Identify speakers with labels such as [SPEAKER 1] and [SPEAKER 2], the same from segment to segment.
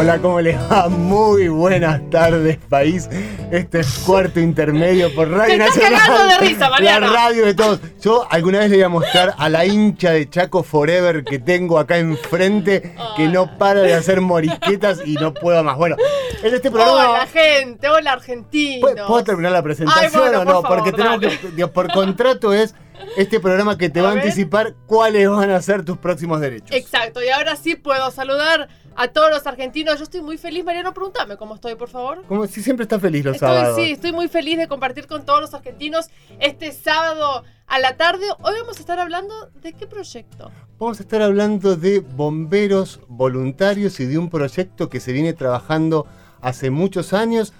[SPEAKER 1] Hola, ¿cómo les va? Muy buenas tardes, país. Este es cuarto intermedio por Radio
[SPEAKER 2] Te estás
[SPEAKER 1] Nacional.
[SPEAKER 2] de risa, Mariano.
[SPEAKER 1] La radio de todos. Yo alguna vez le voy a mostrar a la hincha de Chaco Forever que tengo acá enfrente, que no para de hacer morisquetas y no puedo más. Bueno, en este programa.
[SPEAKER 2] Hola, gente. Hola, argentinos.
[SPEAKER 1] ¿Puedo, terminar la presentación
[SPEAKER 2] Ay, bueno,
[SPEAKER 1] o no?
[SPEAKER 2] por favor,
[SPEAKER 1] Porque tenemos
[SPEAKER 2] dale.
[SPEAKER 1] que, por contrato es este programa que te
[SPEAKER 2] A
[SPEAKER 1] va a anticipar cuáles van a ser tus próximos derechos.
[SPEAKER 2] Exacto. Y ahora sí puedo saludar a todos los argentinos. Yo estoy muy feliz, Mariano. Pregúntame cómo estoy, por favor.
[SPEAKER 1] Como si siempre está feliz los
[SPEAKER 2] Estoy,
[SPEAKER 1] sábados.
[SPEAKER 2] sí, estoy muy feliz de compartir con todos los argentinos este sábado a la tarde. Hoy vamos a estar hablando de qué proyecto.
[SPEAKER 1] Vamos a estar hablando de bomberos voluntarios y de un proyecto que se viene trabajando hace muchos años.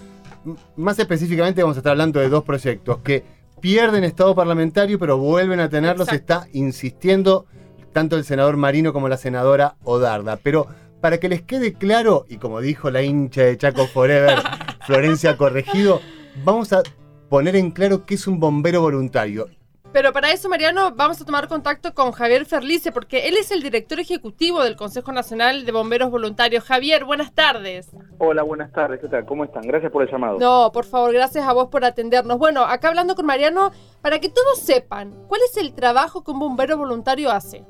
[SPEAKER 1] Más específicamente vamos a estar hablando de dos proyectos que pierden estado parlamentario pero vuelven a tenerlos.
[SPEAKER 2] Exacto.
[SPEAKER 1] Está insistiendo tanto el senador Marino como la senadora Odarda. Pero para que les quede claro, y como dijo la hincha de Chaco Forever, Florencia Corregido, vamos a poner en claro qué es un bombero voluntario.
[SPEAKER 2] Pero para eso, Mariano, vamos a tomar contacto con Javier Ferlice, porque él es el director ejecutivo del Consejo Nacional de Bomberos Voluntarios. Javier, buenas tardes.
[SPEAKER 3] Hola, buenas tardes, ¿qué tal? ¿Cómo están? Gracias por el llamado.
[SPEAKER 2] No, por favor, gracias a vos por atendernos. Bueno, acá hablando con Mariano, para que todos sepan, ¿cuál es el trabajo que un bombero voluntario hace?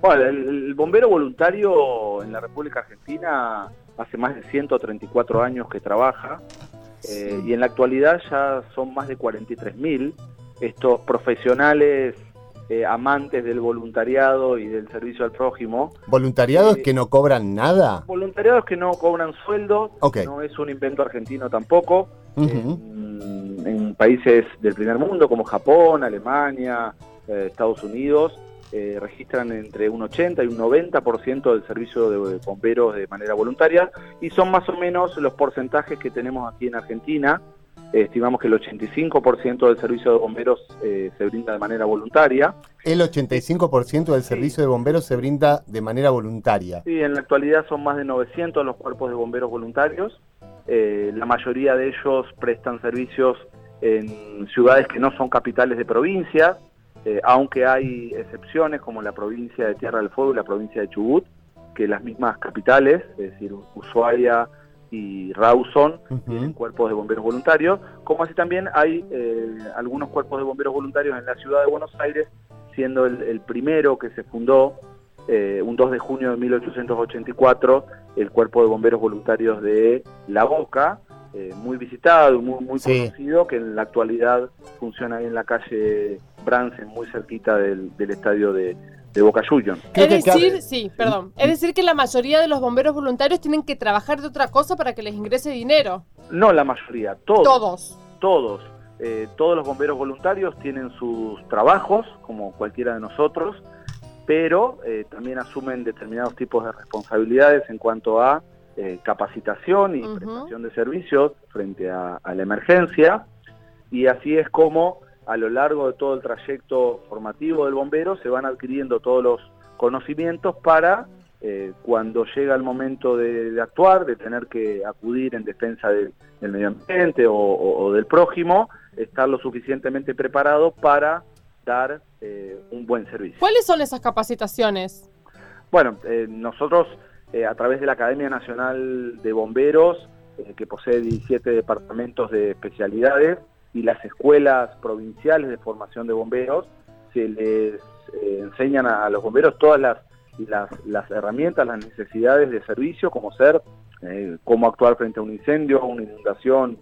[SPEAKER 3] Bueno, el, el bombero voluntario en la República Argentina hace más de 134 años que trabaja eh, y en la actualidad ya son más de 43.000 estos profesionales eh, amantes del voluntariado y del servicio al prójimo.
[SPEAKER 1] ¿Voluntariados
[SPEAKER 3] Sí.
[SPEAKER 1] que no cobran nada?
[SPEAKER 3] Voluntariados que no cobran sueldo,
[SPEAKER 1] Ok.
[SPEAKER 3] no es un invento argentino tampoco.
[SPEAKER 1] Ujú.
[SPEAKER 3] en, en países del primer mundo como Japón, Alemania, eh, Estados Unidos, eh, registran entre un 80 y un 90% del servicio de bomberos de manera voluntaria y son más o menos los porcentajes que tenemos aquí en Argentina. Estimamos que el 85% del servicio de bomberos eh, se brinda de manera voluntaria
[SPEAKER 1] El 85% del
[SPEAKER 3] Sí.
[SPEAKER 1] servicio de bomberos se brinda de manera voluntaria.
[SPEAKER 3] y en la actualidad son más de 900 los cuerpos de bomberos voluntarios. Eh, la mayoría de ellos prestan servicios en ciudades que no son capitales de provincia, eh, aunque hay excepciones como la provincia de Tierra del Fuego y la provincia de Chubut, que las mismas capitales, es decir, Ushuaia y Rawson, tienen
[SPEAKER 1] Ujú.
[SPEAKER 3] cuerpos de bomberos voluntarios, como así también hay eh, algunos cuerpos de bomberos voluntarios en la ciudad de Buenos Aires, siendo el, el primero que se fundó eh, un 2 de junio de 1884, el cuerpo de bomberos voluntarios de La Boca, eh, muy visitado, muy, muy
[SPEAKER 1] Sí.
[SPEAKER 3] conocido, que en la actualidad funciona ahí en la calle Bransen, muy cerquita del, del estadio de, de Boca Juniors.
[SPEAKER 2] Es decir, sí, perdón. Es decir, que la mayoría de los bomberos voluntarios tienen que trabajar de otra cosa para que les ingrese dinero.
[SPEAKER 3] No la mayoría, todos.
[SPEAKER 2] Todos.
[SPEAKER 3] todos, eh, todos los bomberos voluntarios tienen sus trabajos, como cualquiera de nosotros, pero eh, también asumen determinados tipos de responsabilidades en cuanto a eh, capacitación y prestación de servicios frente a, a la emergencia, y así es como a lo largo de todo el trayecto formativo del bombero se van adquiriendo todos los conocimientos para eh, cuando llega el momento de, de actuar, de tener que acudir en defensa del, del medio ambiente o, o- o del prójimo, estar lo suficientemente preparado para dar eh, un buen servicio.
[SPEAKER 2] ¿Cuáles son esas capacitaciones?
[SPEAKER 3] Bueno, eh, nosotros a través de la Academia Nacional de Bomberos, que posee 17 departamentos de especialidades, y las escuelas provinciales de formación de bomberos, se les eh, enseñan a, los bomberos todas las, las, las herramientas, las necesidades de servicio, como ser, eh, cómo actuar frente a un incendio, una inundación,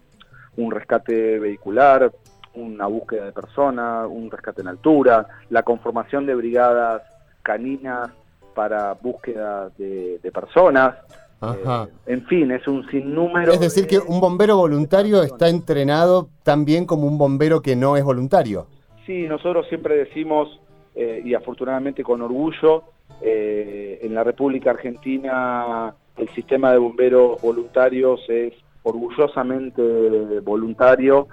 [SPEAKER 3] un rescate vehicular, una búsqueda de persona, un rescate en altura, la conformación de brigadas caninas para búsqueda de personas.
[SPEAKER 1] Ajá.
[SPEAKER 3] Eh, en fin, es un sinnúmero.
[SPEAKER 1] Es decir,
[SPEAKER 3] de-
[SPEAKER 1] que un bombero voluntario está entrenado tan bien como un bombero que no es voluntario.
[SPEAKER 3] Sí, nosotros siempre decimos, eh, y afortunadamente con orgullo, eh, en la República Argentina el sistema de bomberos voluntarios es orgullosamente voluntario,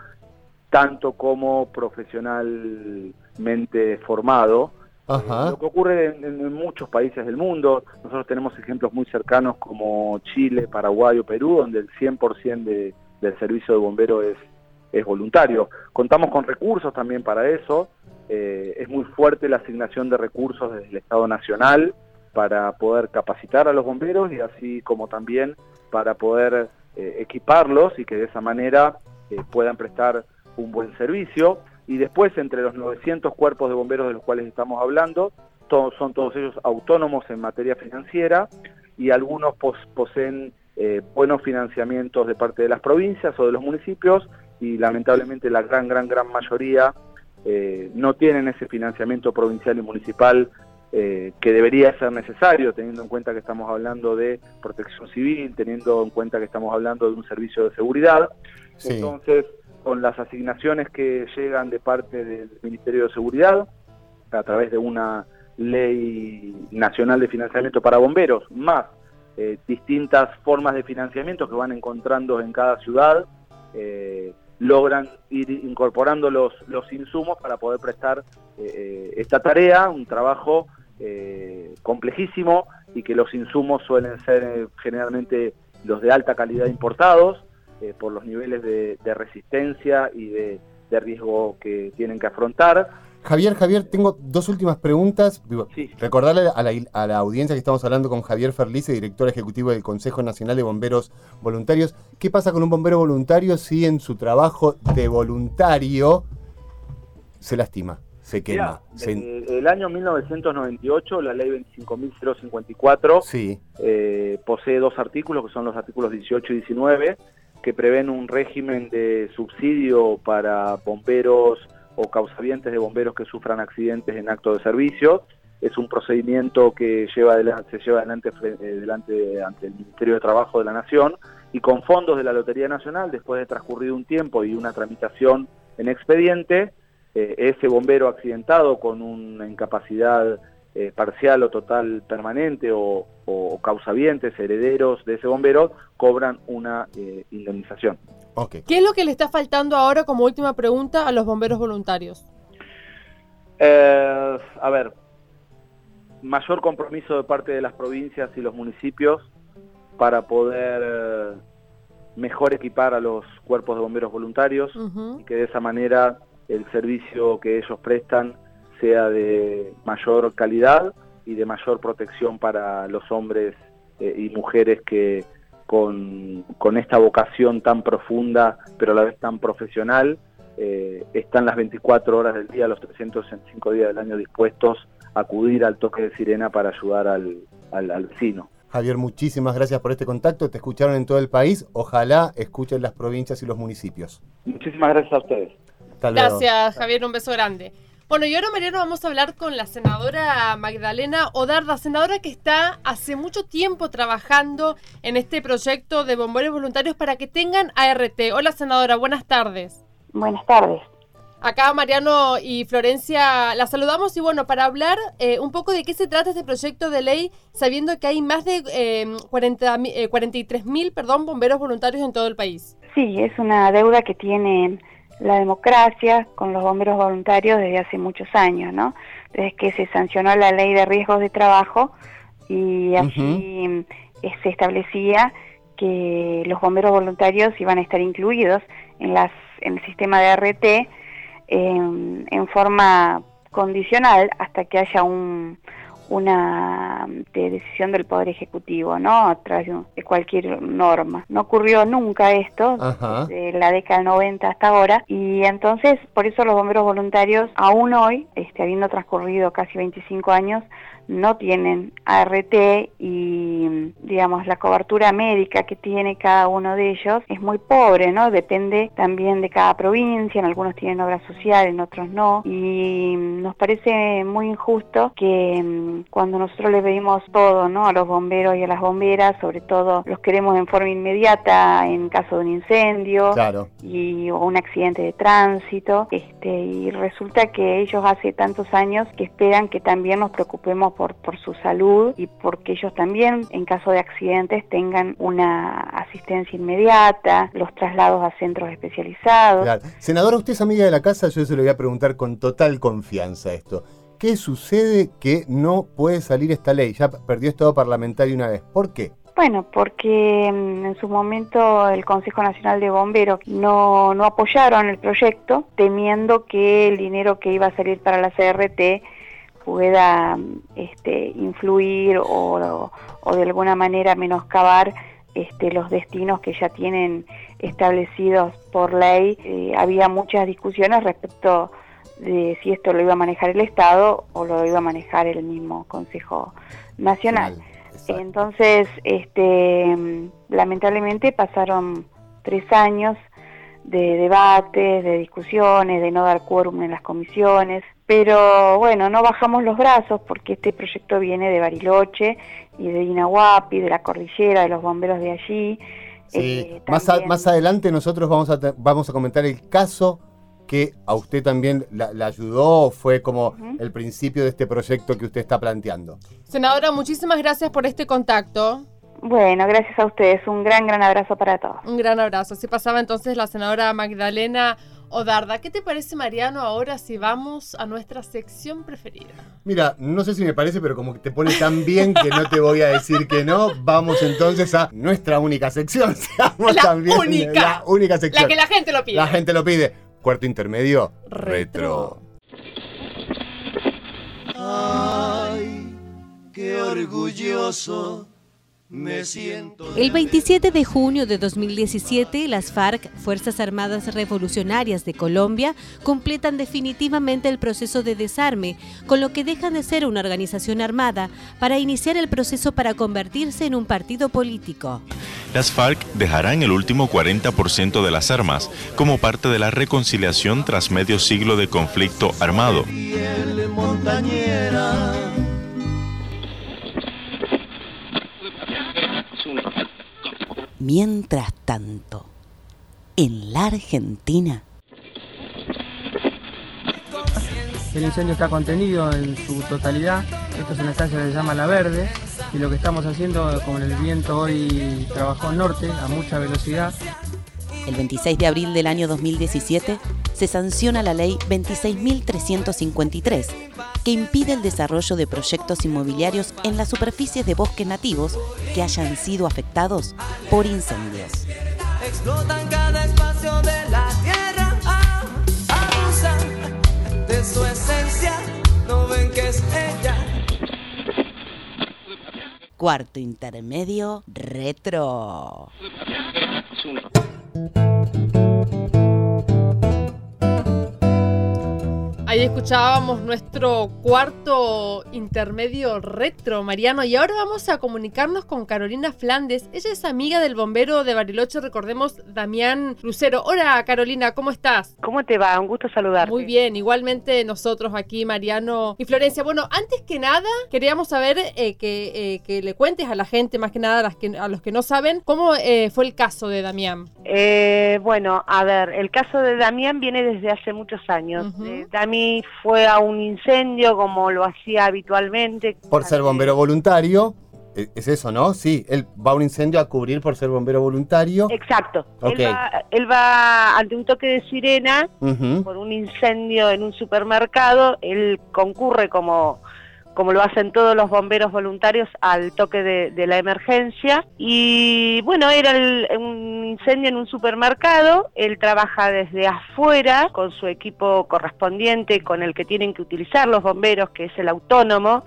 [SPEAKER 3] tanto como profesionalmente formado.
[SPEAKER 1] Ajá.
[SPEAKER 3] Eh, lo que ocurre en, en muchos países del mundo, nosotros tenemos ejemplos muy cercanos como Chile, Paraguay o Perú, donde el 100% de, del servicio de bombero es, es voluntario. Contamos con recursos también para eso, eh, es muy fuerte la asignación de recursos desde el Estado Nacional para poder capacitar a los bomberos y así como también para poder eh, equiparlos y que de esa manera puedan prestar un buen servicio. Y después, entre los 900 cuerpos de bomberos de los cuales estamos hablando, todos, son todos ellos autónomos en materia financiera y algunos pos poseen eh, buenos financiamientos de parte de las provincias o de los municipios y lamentablemente la gran, gran, gran mayoría eh, no tienen ese financiamiento provincial y municipal eh, que debería ser necesario, teniendo en cuenta que estamos hablando de protección civil, teniendo en cuenta que estamos hablando de un servicio de seguridad.
[SPEAKER 1] Sí.
[SPEAKER 3] Entonces, con las asignaciones que llegan de parte del Ministerio de Seguridad, a través de una ley nacional de financiamiento para bomberos, más eh, distintas formas de financiamiento que van encontrando en cada ciudad, eh, logran ir incorporando los, los insumos para poder prestar eh, esta tarea, un trabajo complejísimo y que los insumos suelen ser generalmente los de alta calidad importados eh, por los niveles de, de resistencia y de, de, riesgo que tienen que afrontar.
[SPEAKER 1] Javier, Javier, tengo dos últimas preguntas.
[SPEAKER 3] Sí.
[SPEAKER 1] Recordarle a la, a la, audiencia que estamos hablando con Javier Ferlice, director ejecutivo del Consejo Nacional de Bomberos Voluntarios. ¿Qué pasa con un bombero voluntario si en su trabajo de voluntario se lastima? se quema.
[SPEAKER 3] Mirá, se... El, el, año 1998, la ley 25.054
[SPEAKER 1] sí.
[SPEAKER 3] eh, posee dos artículos, que son los artículos 18 y 19, que prevén un régimen de subsidio para bomberos o causavientes de bomberos que sufran accidentes en acto de servicio. Es un procedimiento que lleva se lleva adelante, eh, delante ante el Ministerio de Trabajo de la Nación y con fondos de la Lotería Nacional, después de transcurrido un tiempo y una tramitación en expediente, eh, ese bombero accidentado con una incapacidad eh, parcial o total permanente o, o, causavientes, herederos de ese bombero, cobran una eh, indemnización.
[SPEAKER 2] Okay. ¿Qué es lo que le está faltando ahora como última pregunta a los bomberos voluntarios?
[SPEAKER 3] Eh, a ver, mayor compromiso de parte de las provincias y los municipios para poder mejor equipar a los cuerpos de bomberos voluntarios uh -huh. y que de esa manera el servicio que ellos prestan sea de mayor calidad y de mayor protección para los hombres eh, y mujeres que con, con, esta vocación tan profunda pero a la vez tan profesional eh, están las 24 horas del día, los 365 días del año dispuestos a acudir al toque de sirena para ayudar al, al, al vecino.
[SPEAKER 1] Javier, muchísimas gracias por este contacto. Te escucharon en todo el país. Ojalá escuchen las provincias y los municipios.
[SPEAKER 3] Muchísimas gracias a ustedes.
[SPEAKER 2] Gracias, Javier. Un beso grande. Bueno, y ahora, Mariano, vamos a hablar con la senadora Magdalena Odarda, senadora que está hace mucho tiempo trabajando en este proyecto de bomberos voluntarios para que tengan ART. Hola, senadora, buenas tardes.
[SPEAKER 4] Buenas tardes.
[SPEAKER 2] Acá Mariano y Florencia la saludamos y bueno, para hablar eh, un poco de qué se trata este proyecto de ley, sabiendo que hay más de eh, 40, eh, 43 mil perdón, bomberos voluntarios en todo el país.
[SPEAKER 4] Sí, es una deuda que tiene la democracia con los bomberos voluntarios desde hace muchos años, ¿no? Desde que se sancionó la ley de riesgos de trabajo y así uh -huh. se establecía que los bomberos voluntarios iban a estar incluidos en, las, en el sistema de RT eh, en forma condicional hasta que haya un, una de decisión del Poder Ejecutivo, ¿no? A través de cualquier norma. No ocurrió nunca esto,
[SPEAKER 1] Ajá.
[SPEAKER 4] desde la década del 90 hasta ahora, y entonces, por eso los bomberos voluntarios, aún hoy, este, habiendo transcurrido casi 25 años, no tienen ART y, digamos, la cobertura médica que tiene cada uno de ellos es muy pobre, ¿no? Depende también de cada provincia, en algunos tienen obra social, en otros no, y nos parece muy injusto que mm, cuando nosotros le pedimos todo, ¿no? A los bomberos y a las bomberas, sobre todo los queremos en forma inmediata en caso de un incendio
[SPEAKER 1] claro.
[SPEAKER 4] y o un accidente de tránsito, este, y resulta que ellos hace tantos años que esperan que también nos preocupemos por, por su salud y porque ellos también, en caso de accidentes, tengan una asistencia inmediata, los traslados a centros especializados.
[SPEAKER 1] Claro. Senadora, usted es amiga de la casa, yo se lo voy a preguntar con total confianza esto. ¿Qué sucede que no puede salir esta ley? Ya perdió estado parlamentario una vez. ¿Por qué?
[SPEAKER 4] Bueno, porque mm, en su momento el Consejo Nacional de Bomberos no, no apoyaron el proyecto, temiendo que el dinero que iba a salir para la CRT pueda este, influir o, o de alguna manera menoscabar este, los destinos que ya tienen establecidos por ley. Eh, había muchas discusiones respecto de si esto lo iba a manejar el Estado o lo iba a manejar el mismo Consejo Nacional.
[SPEAKER 1] Exacto.
[SPEAKER 4] Entonces, este, lamentablemente pasaron tres años de debates, de discusiones, de no dar quórum en las comisiones, pero bueno, no bajamos los brazos porque este proyecto viene de Bariloche y de Inahuapi, de la cordillera, de los bomberos de allí.
[SPEAKER 1] Sí,
[SPEAKER 4] Eh,
[SPEAKER 1] más, a-
[SPEAKER 4] también-
[SPEAKER 1] más adelante nosotros vamos a, vamos a comentar el caso que a usted también la, la ayudó, fue como el principio de este proyecto que usted está planteando.
[SPEAKER 2] Senadora, muchísimas gracias por este contacto.
[SPEAKER 4] Bueno, gracias a ustedes. Un gran, gran abrazo para todos.
[SPEAKER 2] Un gran abrazo. Así pasaba entonces la senadora Magdalena Odarda. ¿Qué te parece, Mariano, ahora si vamos a nuestra sección preferida?
[SPEAKER 1] Mira, no sé si me parece, pero como que te pone tan bien que no te voy a decir que no, vamos entonces a nuestra única sección. Seamos
[SPEAKER 2] La
[SPEAKER 1] también
[SPEAKER 2] única.
[SPEAKER 1] La única sección.
[SPEAKER 2] La que la gente lo pide.
[SPEAKER 1] La gente lo pide. Cuarto intermedio,
[SPEAKER 2] Retro.
[SPEAKER 1] retro.
[SPEAKER 5] Ay, qué orgulloso me siento.
[SPEAKER 6] El 27 de junio de 2017, las FARC, Fuerzas Armadas Revolucionarias de Colombia, completan definitivamente el proceso de desarme, con lo que dejan de ser una organización armada para iniciar el proceso para convertirse en un partido político.
[SPEAKER 7] Las FARC dejarán el último 40% de las armas como parte de la reconciliación tras medio siglo de conflicto armado.
[SPEAKER 5] Montañera.
[SPEAKER 8] Mientras tanto, en la Argentina,
[SPEAKER 9] El incendio está contenido en su totalidad. Esto es una estancia que se llama La Verde. Y lo que estamos haciendo, como el viento hoy trabajó al norte a mucha velocidad,
[SPEAKER 8] el 26 de abril del año 2017, se sanciona la ley 26.353, que impide el desarrollo de proyectos inmobiliarios en las superficies de bosques nativos que hayan sido afectados por incendios.
[SPEAKER 5] Explotan cada espacio de la tierra. ah, abusan de su esencia. No ven que es ella.
[SPEAKER 8] Cuarto intermedio, retro.
[SPEAKER 2] Ahí escuchábamos nuestro cuarto intermedio retro, Mariano, y ahora vamos a comunicarnos con Carolina Flandes. Ella es amiga del bombero de Bariloche, recordemos, Damián Lucero. Hola, Carolina, ¿cómo estás?
[SPEAKER 10] ¿Cómo te va? Un gusto saludarte.
[SPEAKER 2] Muy bien, igualmente nosotros aquí, Mariano y Florencia. Bueno, antes que nada, queríamos saber eh, que, eh, que le cuentes a la gente, más que nada a, las que, a los que no saben, cómo eh, fue el caso de Damián.
[SPEAKER 10] Eh, bueno, a ver, el caso de Damián viene desde hace muchos años. Eh, Fue a un incendio como lo hacía habitualmente.
[SPEAKER 1] Por ser bombero voluntario, eh, es eso, ¿no? Sí, él va a un incendio a cubrir por ser bombero voluntario.
[SPEAKER 10] Exacto. Él, va, él va ante un toque de sirena por un incendio en un supermercado. Él concurre como como lo hacen todos los bomberos voluntarios al toque de, de la emergencia. Y bueno, era el- un incendio en un supermercado, él trabaja desde afuera con su equipo correspondiente, con el que tienen que utilizar los bomberos, que es el autónomo.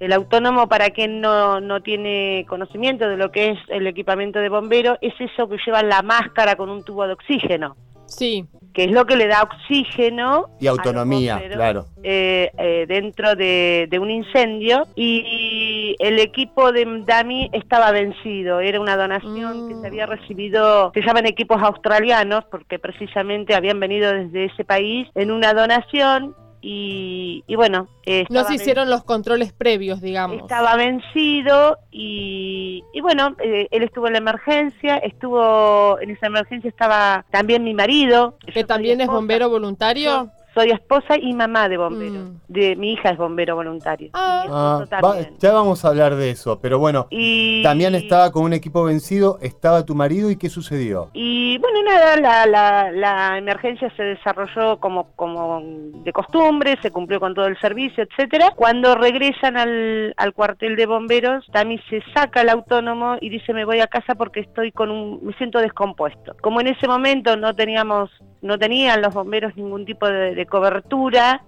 [SPEAKER 10] El autónomo, para quien no, no tiene conocimiento de lo que es el equipamiento de bombero, es eso que lleva la máscara con un tubo de oxígeno,
[SPEAKER 2] Sí,
[SPEAKER 10] que es lo que le da oxígeno
[SPEAKER 1] Y autonomía,
[SPEAKER 10] bomberos,
[SPEAKER 1] claro.
[SPEAKER 10] eh, eh, dentro de, de un incendio y el equipo de Dami estaba vencido, era una donación
[SPEAKER 2] Mm.
[SPEAKER 10] que se había recibido, se llaman equipos australianos porque precisamente habían venido desde ese país en una donación y, y bueno, eh,
[SPEAKER 2] no se hicieron los controles previos, digamos.
[SPEAKER 10] estaba vencido y, y bueno, eh, él estuvo en la emergencia, estuvo en esa emergencia estaba también mi marido.
[SPEAKER 2] que también es bombero voluntario.
[SPEAKER 10] Soy esposa y mamá de bomberos. De mi hija es bombero voluntario.
[SPEAKER 2] Ah.
[SPEAKER 1] Ah, va-
[SPEAKER 10] también.
[SPEAKER 1] ya vamos a hablar de eso, pero bueno,
[SPEAKER 10] Y-
[SPEAKER 1] Damián estaba con un equipo vencido, estaba tu marido y ¿qué sucedió?
[SPEAKER 10] Y bueno, nada, la, la, la emergencia se desarrolló como, como de costumbre, se cumplió con todo el servicio, etcétera. Cuando regresan al, al cuartel de bomberos, Tami se saca el autónomo y dice me voy a casa porque estoy con un, me siento descompuesto. Como en ese momento no teníamos, no tenían los bomberos ningún tipo de, de cobertura,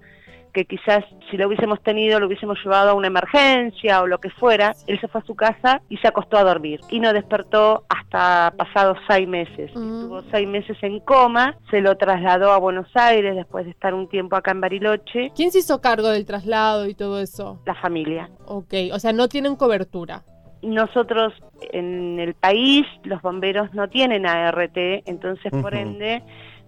[SPEAKER 10] que quizás si lo hubiésemos tenido lo hubiésemos llevado a una emergencia o lo que fuera, él se fue a su casa y se acostó a dormir y no despertó hasta pasados seis meses. Estuvo seis meses en coma, se lo trasladó a Buenos Aires después de estar un tiempo acá en Bariloche.
[SPEAKER 2] ¿Quién se hizo cargo del traslado y todo eso?
[SPEAKER 10] La familia.
[SPEAKER 2] Ok, o sea, no tienen cobertura.
[SPEAKER 10] Nosotros en el país los bomberos no tienen ART, entonces por ende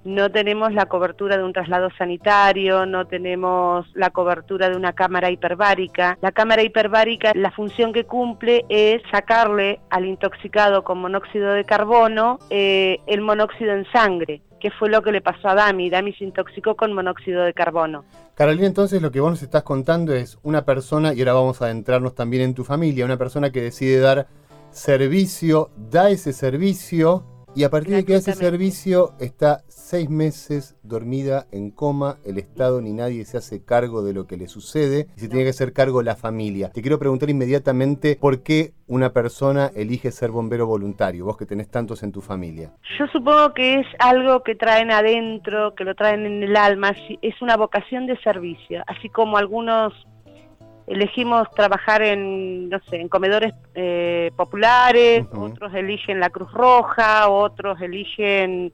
[SPEAKER 10] no tenemos la cobertura de un traslado sanitario, no tenemos la cobertura de una cámara hiperbárica. La cámara hiperbárica, la función que cumple es sacarle al intoxicado con monóxido de carbono eh, el monóxido en sangre, que fue lo que le pasó a Dami. Dami se intoxicó con monóxido de carbono.
[SPEAKER 1] Carolina, entonces lo que vos nos estás contando es una persona, y ahora vamos a adentrarnos también en tu familia, una persona que decide dar servicio, da ese servicio, y a partir de que ese servicio está seis meses dormida en coma, el Estado ni nadie se hace cargo de lo que le sucede, y se tiene que hacer cargo la familia. Te quiero preguntar inmediatamente por qué una persona elige ser bombero voluntario, vos que tenés tantos en tu familia.
[SPEAKER 10] Yo supongo que es algo que traen adentro, que lo traen en el alma, es una vocación de servicio, así como algunos elegimos trabajar en, no sé, en comedores eh, populares, otros eligen la Cruz Roja, otros eligen,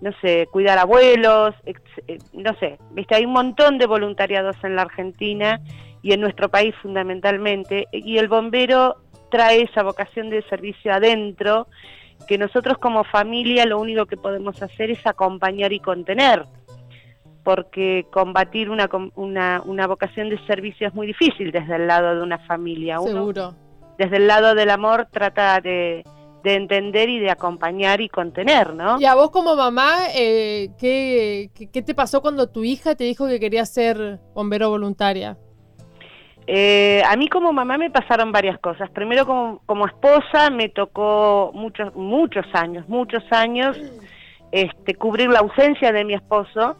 [SPEAKER 10] no sé, cuidar abuelos, ex- eh, no sé, viste, hay un montón de voluntariados en la Argentina y en nuestro país fundamentalmente, y el bombero trae esa vocación de servicio adentro, que nosotros como familia lo único que podemos hacer es acompañar y contener, porque combatir una, una, una vocación de servicio es muy difícil desde el lado de una familia. Uno,
[SPEAKER 2] Seguro.
[SPEAKER 10] Desde el lado del amor trata de, de entender y de acompañar y contener, ¿no?
[SPEAKER 2] Y a vos como mamá, eh, ¿qué, qué, qué te pasó cuando tu hija te dijo que quería ser bombero voluntaria?
[SPEAKER 10] Eh, a mí como mamá me pasaron varias cosas. Primero como, como esposa me tocó muchos, muchos años, muchos años este, cubrir la ausencia de mi esposo,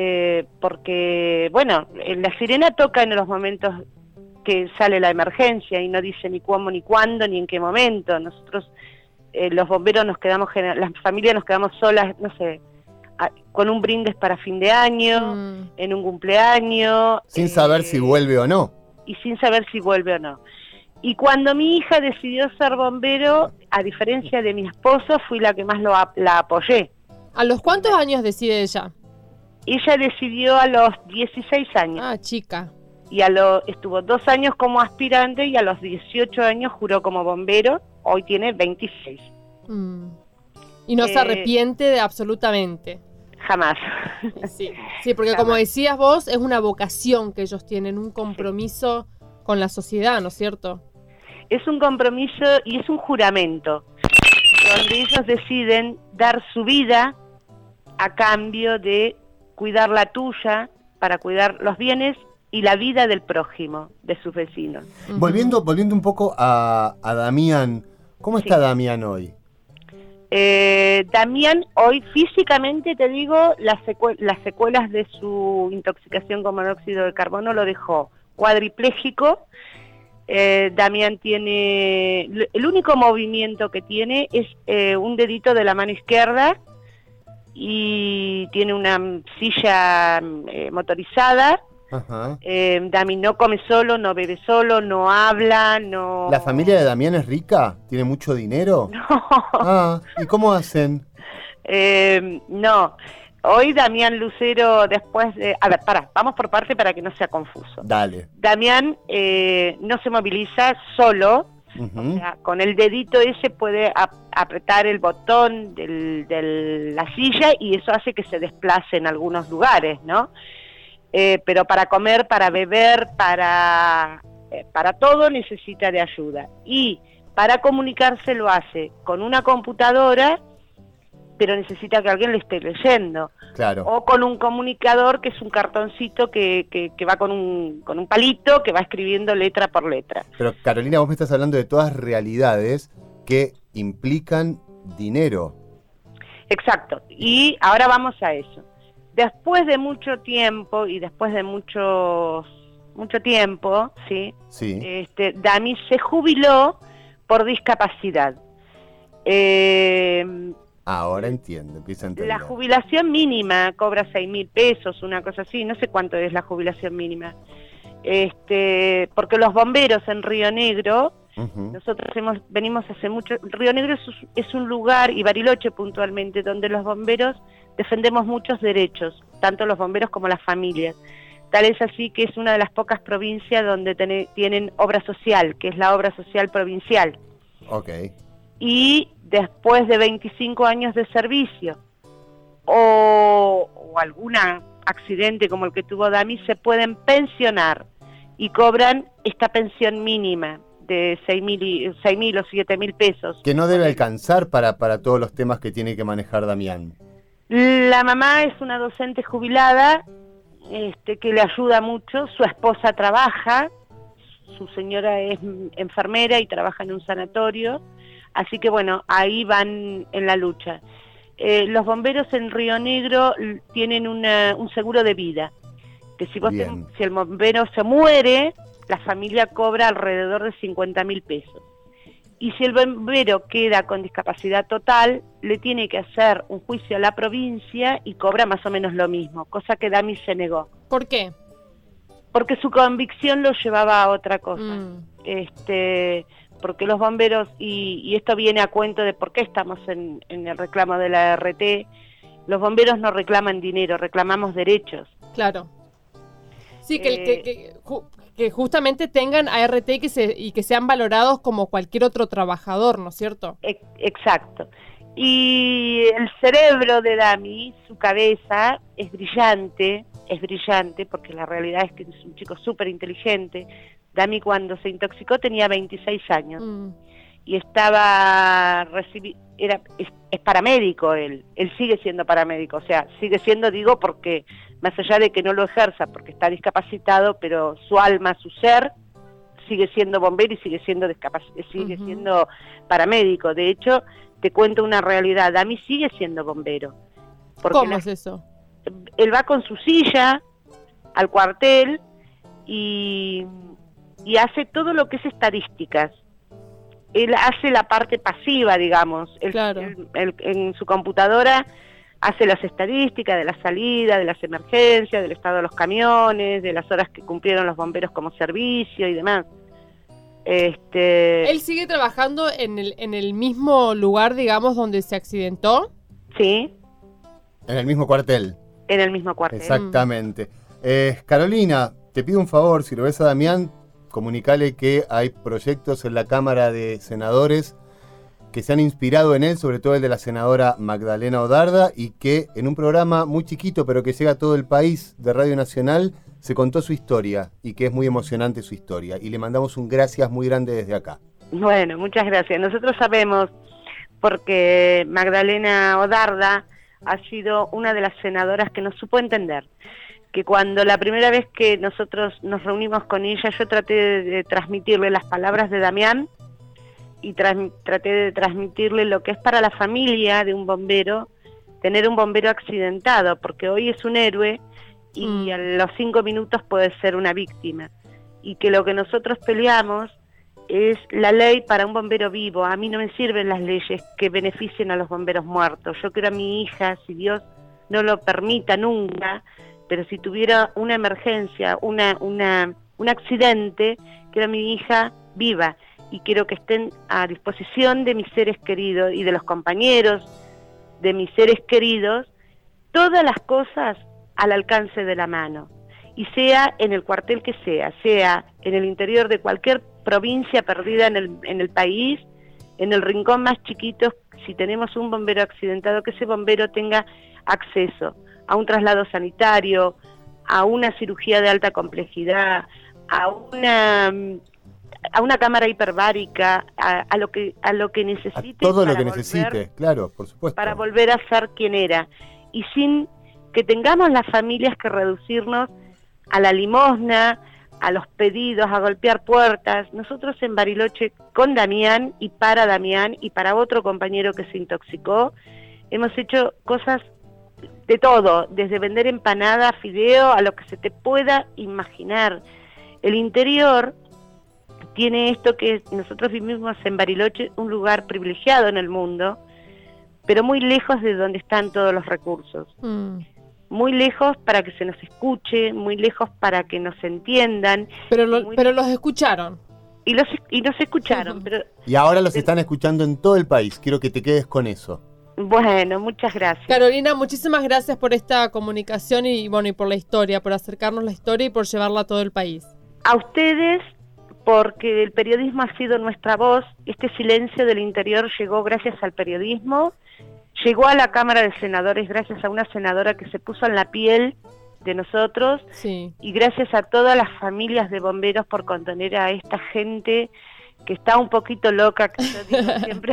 [SPEAKER 10] eh, porque, bueno, eh, la sirena toca en los momentos que sale la emergencia y no dice ni cómo, ni cuándo, ni en qué momento. Nosotros, eh, los bomberos nos quedamos, las familias nos quedamos solas, no sé, a- con un brindis para fin de año, en un cumpleaños,
[SPEAKER 1] Sin saber si vuelve o no.
[SPEAKER 10] y sin saber si vuelve o no. Y cuando mi hija decidió ser bombero, a diferencia de mi esposo, fui la que más lo la apoyé.
[SPEAKER 2] ¿A los cuántos años decide ella?
[SPEAKER 10] Ella decidió a los 16 años.
[SPEAKER 2] Ah, chica.
[SPEAKER 10] Y a lo, estuvo dos años como aspirante y a los 18 años juró como bombero. Hoy tiene 26.
[SPEAKER 2] Mm. Y no se
[SPEAKER 10] Eh,
[SPEAKER 2] arrepiente de absolutamente.
[SPEAKER 10] Jamás.
[SPEAKER 2] Sí, sí porque como decías vos, es una vocación que ellos tienen, un compromiso con la sociedad, ¿no es cierto?
[SPEAKER 10] Es un compromiso y es un juramento, donde ellos deciden dar su vida a cambio de cuidar la tuya, para cuidar los bienes y la vida del prójimo, de sus vecinos.
[SPEAKER 1] Volviendo, volviendo un poco a, a Damián, ¿cómo está Damián hoy?
[SPEAKER 10] Eh, Damián, hoy físicamente te digo, las, secue- las secuelas de su intoxicación con monóxido de carbono lo dejó cuadripléjico. Eh, Damián tiene, el único movimiento que tiene es eh, un dedito de la mano izquierda y tiene una silla eh, motorizada.
[SPEAKER 1] Ajá.
[SPEAKER 10] Eh, Dami no come solo, no bebe solo, no habla, no...
[SPEAKER 1] ¿La familia de Damián es rica? ¿Tiene mucho dinero? Ah, ¿y cómo hacen?
[SPEAKER 10] Eh, no, hoy Damián Lucero, después de... A ver, para, vamos por parte para que no sea confuso.
[SPEAKER 1] Dale.
[SPEAKER 10] Damián eh, no se moviliza solo, O sea, con el dedito ese puede ap- apretar el botón de la silla y eso hace que se desplace en algunos lugares, ¿no? Eh, pero para comer, para beber, para, eh, para todo necesita de ayuda. Y para comunicarse lo hace con una computadora pero necesita que alguien le esté leyendo.
[SPEAKER 1] Claro.
[SPEAKER 10] O con un comunicador que es un cartoncito que, que, que va con un, con un palito que va escribiendo letra por letra.
[SPEAKER 1] Pero Carolina, vos me estás hablando de todas realidades que implican dinero.
[SPEAKER 10] Exacto. Y ahora vamos a eso. Después de mucho tiempo y después de muchos mucho tiempo, ¿sí?
[SPEAKER 1] Sí.
[SPEAKER 10] Este, Dami se jubiló por discapacidad. Eh,
[SPEAKER 1] Ahora entiendo, empieza a entender.
[SPEAKER 10] la jubilación mínima cobra seis mil pesos, una cosa así, no sé cuánto es la jubilación mínima. Este, porque los bomberos en Río Negro, nosotros hemos, venimos hace mucho, Río Negro es, es un lugar, y Bariloche puntualmente, donde los bomberos defendemos muchos derechos, tanto los bomberos como las familias. Tal es así que es una de las pocas provincias donde tienen obra social, que es la obra social provincial.
[SPEAKER 1] Ok.
[SPEAKER 10] Y después de 25 años de servicio o, o algún accidente como el que tuvo Dami, se pueden pensionar y cobran esta pensión mínima de 6 mil seis mil o 7 mil pesos.
[SPEAKER 1] Que no debe alcanzar para, para todos los temas que tiene que manejar Damián.
[SPEAKER 10] La mamá es una docente jubilada este, que le ayuda mucho, su esposa trabaja, su señora es enfermera y trabaja en un sanatorio, así que bueno, ahí van en la lucha. Eh, los bomberos en Río Negro tienen una- un seguro de vida, que si, vos te-
[SPEAKER 1] Bien.
[SPEAKER 10] si el bombero se muere, la familia cobra alrededor de 50 mil pesos. Y si el bombero queda con discapacidad total, le tiene que hacer un juicio a la provincia y cobra más o menos lo mismo, cosa que Dami se negó.
[SPEAKER 2] ¿Por qué?
[SPEAKER 10] Porque su convicción lo llevaba a otra cosa.
[SPEAKER 2] Mm.
[SPEAKER 10] Este, porque los bomberos, y, y esto viene a cuento de por qué estamos en, en el reclamo de la RT, los bomberos no reclaman dinero, reclamamos derechos.
[SPEAKER 2] Claro. Sí, que,
[SPEAKER 10] Eh,
[SPEAKER 2] que ju- que justamente tengan ART y que, se, y que sean valorados como cualquier otro trabajador, ¿no es cierto?
[SPEAKER 10] Ex- Exacto. Y el cerebro de Dami, su cabeza, es brillante, es brillante, porque la realidad es que es un chico súper inteligente. Dami cuando se intoxicó tenía 26 años
[SPEAKER 2] Mm.
[SPEAKER 10] y estaba recibi era es, es paramédico él, él sigue siendo paramédico, o sea, sigue siendo, digo, porque más allá de que no lo ejerza porque está discapacitado, pero su alma, su ser, sigue siendo bombero y sigue siendo discapac- sigue siendo paramédico. De hecho, te cuento una realidad, Dami sigue siendo bombero. Porque
[SPEAKER 2] ¿Cómo
[SPEAKER 10] la-
[SPEAKER 2] es eso?
[SPEAKER 10] él va con su silla al cuartel y, y hace todo lo que es estadísticas. Él hace la parte pasiva, digamos. Él-
[SPEAKER 2] Claro.
[SPEAKER 10] él- él en su computadora hace las estadísticas de la salida, de las emergencias, del estado de los camiones, de las horas que cumplieron los bomberos como servicio y demás. Este,
[SPEAKER 2] ¿Él sigue trabajando en el, en el mismo lugar, digamos, donde se accidentó?
[SPEAKER 10] sí,
[SPEAKER 1] En el mismo cuartel.
[SPEAKER 10] en el mismo cuartel.
[SPEAKER 1] Exactamente. Eh, Carolina, te pido un favor, si lo ves a Damián, comunicale que hay proyectos en la Cámara de Senadores que se han inspirado en él, sobre todo el de la senadora Magdalena Odarda, y que en un programa muy chiquito, pero que llega a todo el país de Radio Nacional, se contó su historia y que es muy emocionante su historia. Y le mandamos un gracias muy grande desde acá.
[SPEAKER 10] Bueno, muchas gracias. Nosotros sabemos, porque Magdalena Odarda ha sido una de las senadoras que nos supo entender, que cuando la primera vez que nosotros nos reunimos con ella, yo traté de, transmitirle las palabras de Damián y traté de transmitirle lo que es para la familia de un bombero, tener un bombero accidentado, porque hoy es un héroe y
[SPEAKER 2] Mm.
[SPEAKER 10] a los cinco minutos puede ser una víctima. Y que lo que nosotros peleamos es la ley para un bombero vivo. A mí no me sirven las leyes que beneficien a los bomberos muertos. Yo quiero a mi hija, si Dios no lo permita nunca, pero si tuviera una emergencia, una, una, un accidente, quiero a mi hija viva y quiero que estén a disposición de mis seres queridos y de los compañeros de mis seres queridos, todas las cosas al alcance de la mano. Y sea en el cuartel que sea, sea en el interior de cualquier provincia perdida en el, en el país, en el rincón más chiquito, si tenemos un bombero accidentado, que ese bombero tenga acceso a un traslado sanitario, a una cirugía de alta complejidad, a una a una cámara hiperbárica, a, a lo que a lo que
[SPEAKER 1] A
[SPEAKER 10] necesite
[SPEAKER 1] todo lo que
[SPEAKER 10] volver-
[SPEAKER 1] necesite, claro, por supuesto.
[SPEAKER 10] para volver a ser quien era y sin que tengamos las familias que reducirnos a la limosna, a los pedidos, a golpear puertas. Nosotros en Bariloche con Damián y para Damián y para otro compañero que se intoxicó, hemos hecho cosas de todo, desde vender empanada, fideo, a lo que se te pueda imaginar. El interior tiene esto que nosotros vivimos en Bariloche, un lugar privilegiado en el mundo, pero muy lejos de donde están todos los recursos.
[SPEAKER 2] Mm.
[SPEAKER 10] Muy lejos para que se nos escuche, muy lejos para que nos entiendan.
[SPEAKER 2] Pero, lo- pero los escucharon.
[SPEAKER 10] y, los, y nos escucharon, pero
[SPEAKER 1] Y ahora los están escuchando en todo el país. Quiero que te quedes con eso.
[SPEAKER 10] Bueno, muchas gracias.
[SPEAKER 2] Carolina, muchísimas gracias por esta comunicación y bueno y por la historia, por acercarnos la historia y por llevarla a todo el país.
[SPEAKER 10] A ustedes, porque el periodismo ha sido nuestra voz, este silencio del interior llegó gracias al periodismo, llegó a la Cámara de Senadores gracias a una senadora que se puso en la piel de nosotros
[SPEAKER 2] Sí.
[SPEAKER 10] y gracias a todas las familias de bomberos por contener a esta gente que está un poquito loca, que yo digo siempre,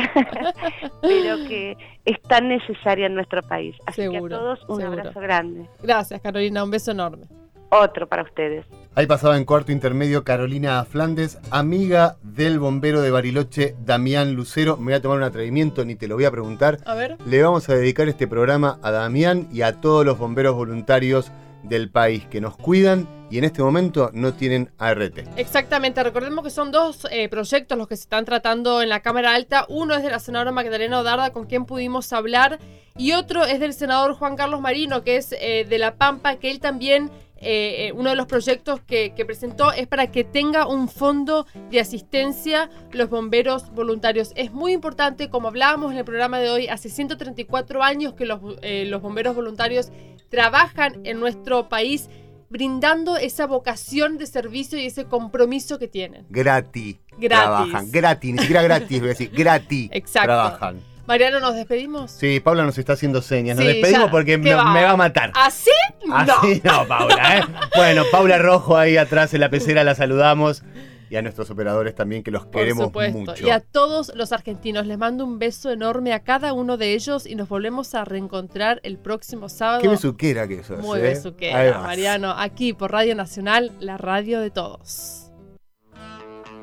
[SPEAKER 10] pero que es tan necesaria en nuestro país. Así
[SPEAKER 2] Seguro,
[SPEAKER 10] que a todos un
[SPEAKER 2] seguro.
[SPEAKER 10] abrazo grande.
[SPEAKER 2] Gracias, Carolina, un beso enorme.
[SPEAKER 10] Otro para ustedes.
[SPEAKER 1] Ahí pasaba en cuarto intermedio Carolina Flandes, amiga del bombero de Bariloche, Damián Lucero. Me voy a tomar un atrevimiento, ni te lo voy a preguntar.
[SPEAKER 2] A ver.
[SPEAKER 1] Le vamos a dedicar este programa a Damián y a todos los bomberos voluntarios del país que nos cuidan y en este momento no tienen ART.
[SPEAKER 2] Exactamente, recordemos que son dos eh, proyectos los que se están tratando en la Cámara Alta. Uno es de la senadora Magdalena Odarda, con quien pudimos hablar, y otro es del senador Juan Carlos Marino, que es eh, de La Pampa, que él también, eh, uno de los proyectos que, presentó es para que tenga un fondo de asistencia los bomberos voluntarios. Es muy importante, como hablábamos en el programa de hoy, hace 134 años que los bomberos voluntarios trabajan en nuestro país brindando esa vocación de servicio y ese compromiso que tienen.
[SPEAKER 1] Gratis.
[SPEAKER 2] Gratis.
[SPEAKER 1] Trabajan. Gratis, ni siquiera gratis, voy a decir. Gratis.
[SPEAKER 2] Exacto.
[SPEAKER 1] Trabajan.
[SPEAKER 2] Mariano, ¿nos despedimos?
[SPEAKER 1] Sí, Paula nos está haciendo señas. Nos
[SPEAKER 2] Sí,
[SPEAKER 1] despedimos
[SPEAKER 2] ya.
[SPEAKER 1] porque
[SPEAKER 2] ¿Qué
[SPEAKER 1] me,
[SPEAKER 2] va?
[SPEAKER 1] me va a matar.
[SPEAKER 2] ¿Así?
[SPEAKER 1] Así no, Paula, ¿eh? Bueno, Paula Rojo ahí atrás en la pecera la saludamos. Y a nuestros operadores también, que los
[SPEAKER 2] Por
[SPEAKER 1] queremos
[SPEAKER 2] supuesto.
[SPEAKER 1] mucho.
[SPEAKER 2] Y a todos los argentinos les mando un beso enorme a cada uno de ellos y nos volvemos a reencontrar el próximo sábado.
[SPEAKER 1] Qué besuquera que sos,
[SPEAKER 2] Muy
[SPEAKER 1] ¿eh?
[SPEAKER 2] besuquera. Mariano. Aquí por Radio Nacional, la radio de todos.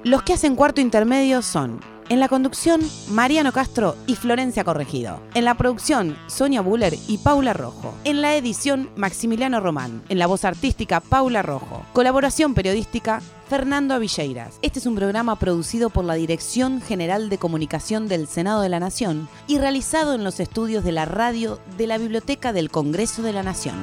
[SPEAKER 8] Los que hacen cuarto intermedio son, en la conducción, Mariano Castro y Florencia Corregido. En la producción, Sonia Buller y Paula Rojo. En la edición, Maximiliano Román. En la voz artística, Paula Rojo. Colaboración periodística, Fernando Avilleiras. Este es un programa producido por la Dirección General de Comunicación del Senado de la Nación y realizado en los estudios de la radio de la Biblioteca del Congreso de la Nación.